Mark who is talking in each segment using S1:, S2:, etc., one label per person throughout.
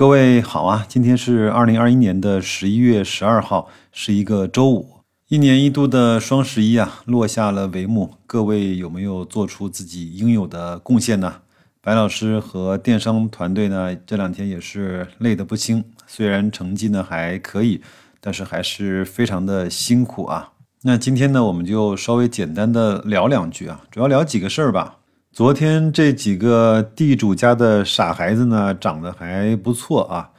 S1: 各位好啊，今天是二零二一年的十一月十二号，是一个周五。一年一度的双十一啊，落下了帷幕。各位有没有做出自己应有的贡献呢？白老师和电商团队呢，这两天也是累得不轻。虽然成绩呢还可以，但是还是非常的辛苦啊。那今天呢，我们就稍微简单的聊两句啊，主要聊几个事儿吧。昨天这几个地主家的傻孩子呢，长得还不错啊。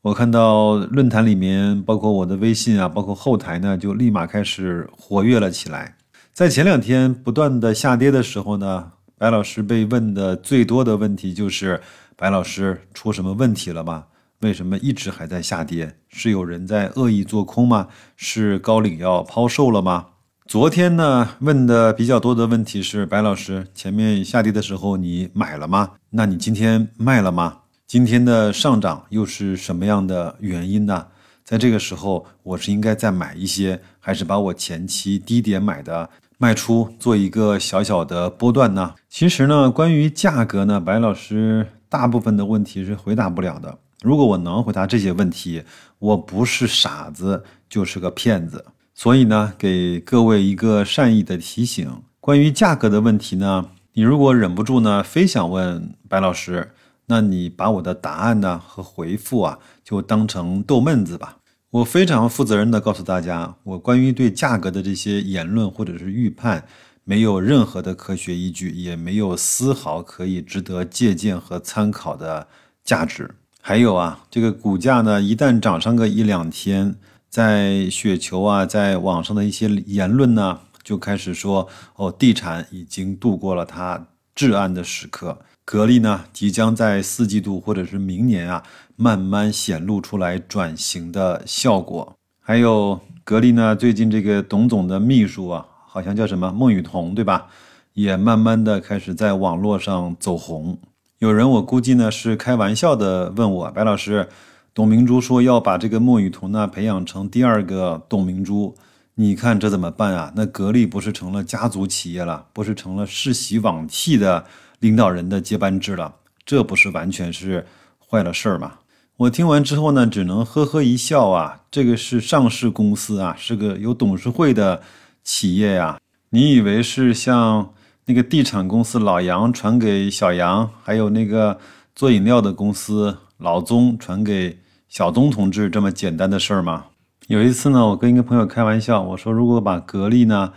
S1: 我看到论坛里面，包括我的微信啊，包括后台呢，就立马开始活跃了起来。在前两天不断的下跌的时候呢，白老师被问的最多的问题就是：白老师出什么问题了吗？为什么一直还在下跌？是有人在恶意做空吗？是高领要抛售了吗？昨天呢，问的比较多的问题是：白老师，前面下跌的时候你买了吗？那你今天卖了吗？今天的上涨又是什么样的原因呢？在这个时候，我是应该再买一些，还是把我前期低点买的卖出，做一个小小的波段呢？其实呢，关于价格呢，白老师大部分的问题是回答不了的。如果我能回答这些问题，我不是傻子，就是个骗子。所以呢，给各位一个善意的提醒：关于价格的问题呢，你如果忍不住呢，非想问白老师，那你把我的答案呢和回复啊，就当成逗闷子吧。我非常负责任的告诉大家，我关于对价格的这些言论或者是预判，没有任何的科学依据，也没有丝毫可以值得借鉴和参考的价值。还有啊，这个股价呢，一旦涨上个一两天。在雪球啊，在网上的一些言论呢，就开始说哦，地产已经度过了它至暗的时刻，格力呢即将在四季度或者是明年啊，慢慢显露出来转型的效果。还有格力呢，最近这个董总的秘书啊，好像叫什么孟雨桐，对吧？也慢慢的开始在网络上走红。有人我估计呢是开玩笑的问我，白老师。董明珠说要把这个莫雨桐呢培养成第二个董明珠，你看这怎么办啊？那格力不是成了家族企业了，不是成了世袭罔替的领导人的接班制了？这不是完全是坏了事儿吗？我听完之后呢，只能呵呵一笑啊。这个是上市公司啊，是个有董事会的企业呀。你以为是像那个地产公司老杨传给小杨，还有那个做饮料的公司老宗传给？小宗同志这么简单的事儿吗？有一次呢，我跟一个朋友开玩笑，我说如果把格力呢，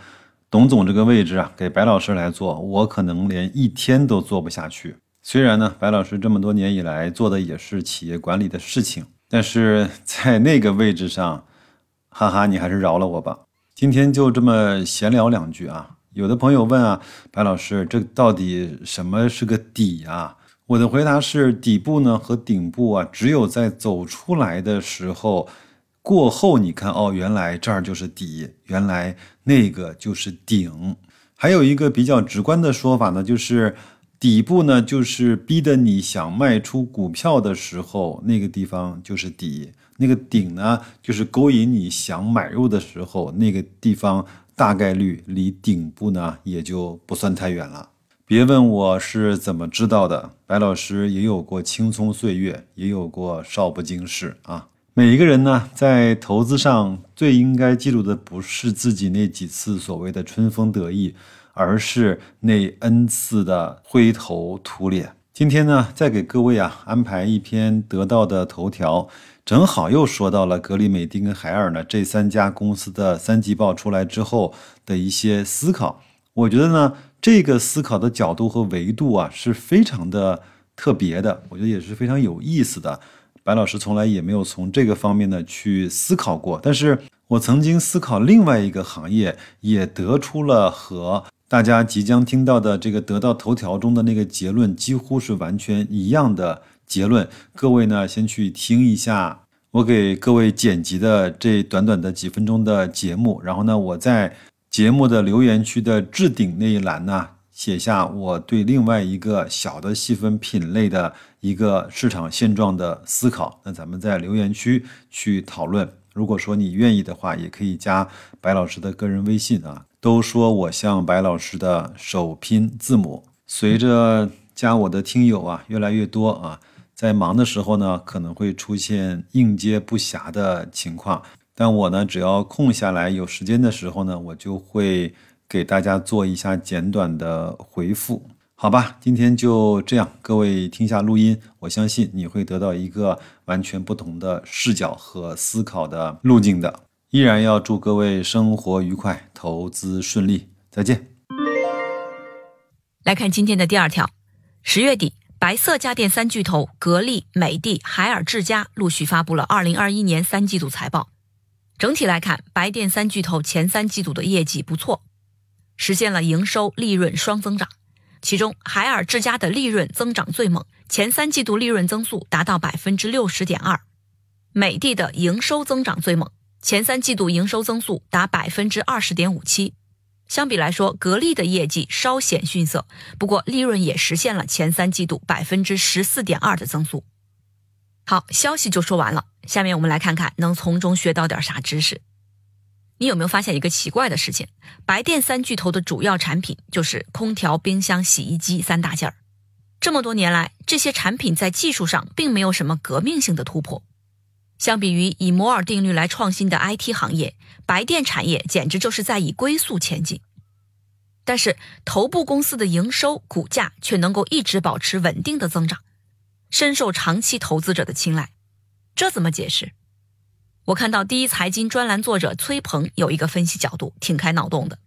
S1: 董总这个位置啊给白老师来做，我可能连一天都做不下去。虽然呢，白老师这么多年以来做的也是企业管理的事情，但是在那个位置上，哈哈，你还是饶了我吧。今天就这么闲聊两句啊。有的朋友问啊，白老师，这到底什么是个底啊？我的回答是：底部呢和顶部啊，只有在走出来的时候，过后你看哦，原来这儿就是底，原来那个就是顶。还有一个比较直观的说法呢，就是底部呢就是逼得你想卖出股票的时候，那个地方就是底；那个顶呢就是勾引你想买入的时候，那个地方大概率离顶部呢也就不算太远了。别问我是怎么知道的，白老师也有过青葱岁月，也有过少不经事啊。每一个人呢，在投资上最应该记住的，不是自己那几次所谓的春风得意，而是那 n 次的灰头土脸。今天呢，再给各位啊安排一篇得到的头条，正好又说到了格力、美的跟海尔呢这三家公司的三季报出来之后的一些思考。我觉得呢。这个思考的角度和维度啊，是非常的特别的，我觉得也是非常有意思的。白老师从来也没有从这个方面呢去思考过，但是我曾经思考另外一个行业，也得出了和大家即将听到的这个得到头条中的那个结论几乎是完全一样的结论。各位呢，先去听一下我给各位剪辑的这短短的几分钟的节目，然后呢，我在。节目的留言区的置顶那一栏呢，写下我对另外一个小的细分品类的一个市场现状的思考。那咱们在留言区去讨论。如果说你愿意的话，也可以加白老师的个人微信啊。都说我像白老师的首拼字母。随着加我的听友啊越来越多啊，在忙的时候呢，可能会出现应接不暇的情况。但我呢，只要空下来有时间的时候呢，我就会给大家做一下简短的回复。好吧，今天就这样，各位听下录音，我相信你会得到一个完全不同的视角和思考的路径的。依然要祝各位生活愉快，投资顺利，再见。
S2: 来看今天的第二条，十月底，白色家电三巨头格力、美的、海尔智家陆续发布了二零二一年三季度财报。整体来看，白电三巨头前三季度的业绩不错，实现了营收、利润双增长。其中，海尔智家的利润增长最猛，前三季度利润增速达到百分之六十点二；美的的营收增长最猛，前三季度营收增速达百分之二十点五七。相比来说，格力的业绩稍显逊色，不过利润也实现了前三季度百分之十四点二的增速。好，消息就说完了，下面我们来看看能从中学到点啥知识。你有没有发现一个奇怪的事情？白电三巨头的主要产品就是空调、冰箱、洗衣机三大件儿。这么多年来，这些产品在技术上并没有什么革命性的突破。相比于以摩尔定律来创新的 IT 行业，白电产业简直就是在以龟速前进。但是，头部公司的营收、股价却能够一直保持稳定的增长，深受长期投资者的青睐。这怎么解释？我看到第一财经专栏作者崔鹏有一个分析角度，挺开脑洞的。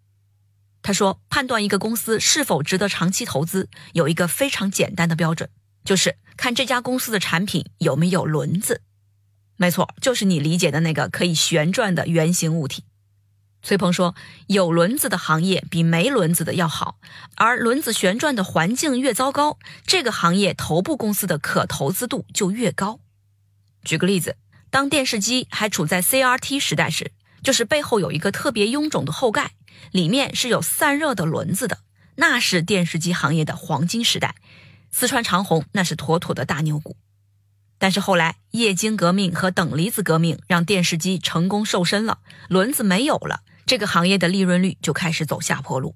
S2: 他说，判断一个公司是否值得长期投资，有一个非常简单的标准，就是看这家公司的产品有没有轮子。没错，就是你理解的那个可以旋转的圆形物体。崔鹏说，有轮子的行业比没轮子的要好，而轮子旋转的环境越糟糕，这个行业头部公司的可投资度就越高。举个例子。当电视机还处在 CRT 时代时，就是背后有一个特别臃肿的后盖，里面是有散热的轮子的，那是电视机行业的黄金时代。四川长虹那是妥妥的大牛股。但是后来液晶革命和等离子革命让电视机成功瘦身了，轮子没有了，这个行业的利润率就开始走下坡路。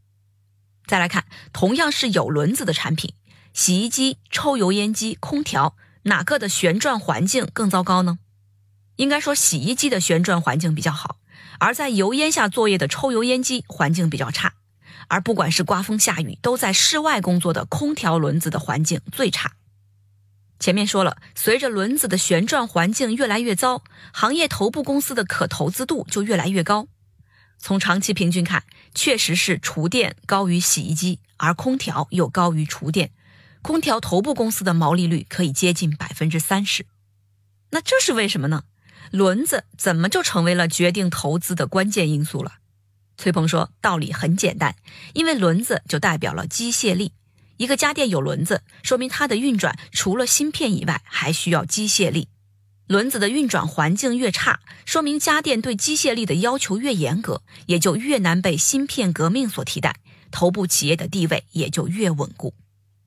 S2: 再来看，同样是有轮子的产品，洗衣机、抽油烟机、空调，哪个的旋转环境更糟糕呢？应该说，洗衣机的旋转环境比较好，而在油烟下作业的抽油烟机环境比较差，而不管是刮风下雨都在室外工作的空调轮子的环境最差。前面说了，随着轮子的旋转环境越来越糟，行业头部公司的可投资度就越来越高。从长期平均看，确实是厨电高于洗衣机，而空调又高于厨电。空调头部公司的毛利率可以接近百分之三十，那这是为什么呢？轮子怎么就成为了决定投资的关键因素了？崔鹏说，道理很简单，因为轮子就代表了机械力。一个家电有轮子，说明它的运转除了芯片以外，还需要机械力。轮子的运转环境越差，说明家电对机械力的要求越严格，也就越难被芯片革命所替代，头部企业的地位也就越稳固。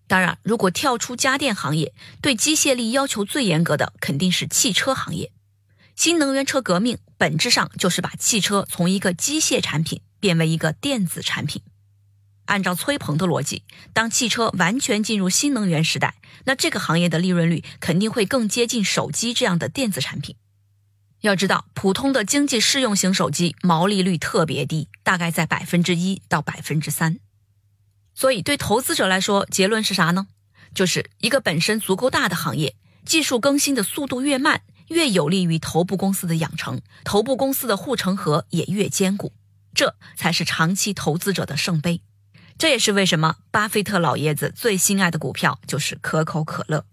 S2: 当然，如果跳出家电行业，对机械力要求最严格的肯定是汽车行业。新能源车革命本质上就是把汽车从一个机械产品变为一个电子产品。按照崔鹏的逻辑，当汽车完全进入新能源时代，那这个行业的利润率肯定会更接近手机这样的电子产品。要知道，普通的经济适用型手机毛利率特别低，大概在百分之一到百分之三。所以，对投资者来说，结论是啥呢？就是一个本身足够大的行业，技术更新的速度越慢。越有利于头部公司的养成，头部公司的护城河也越坚固，这才是长期投资者的圣杯。这也是为什么巴菲特老爷子最心爱的股票就是可口可乐。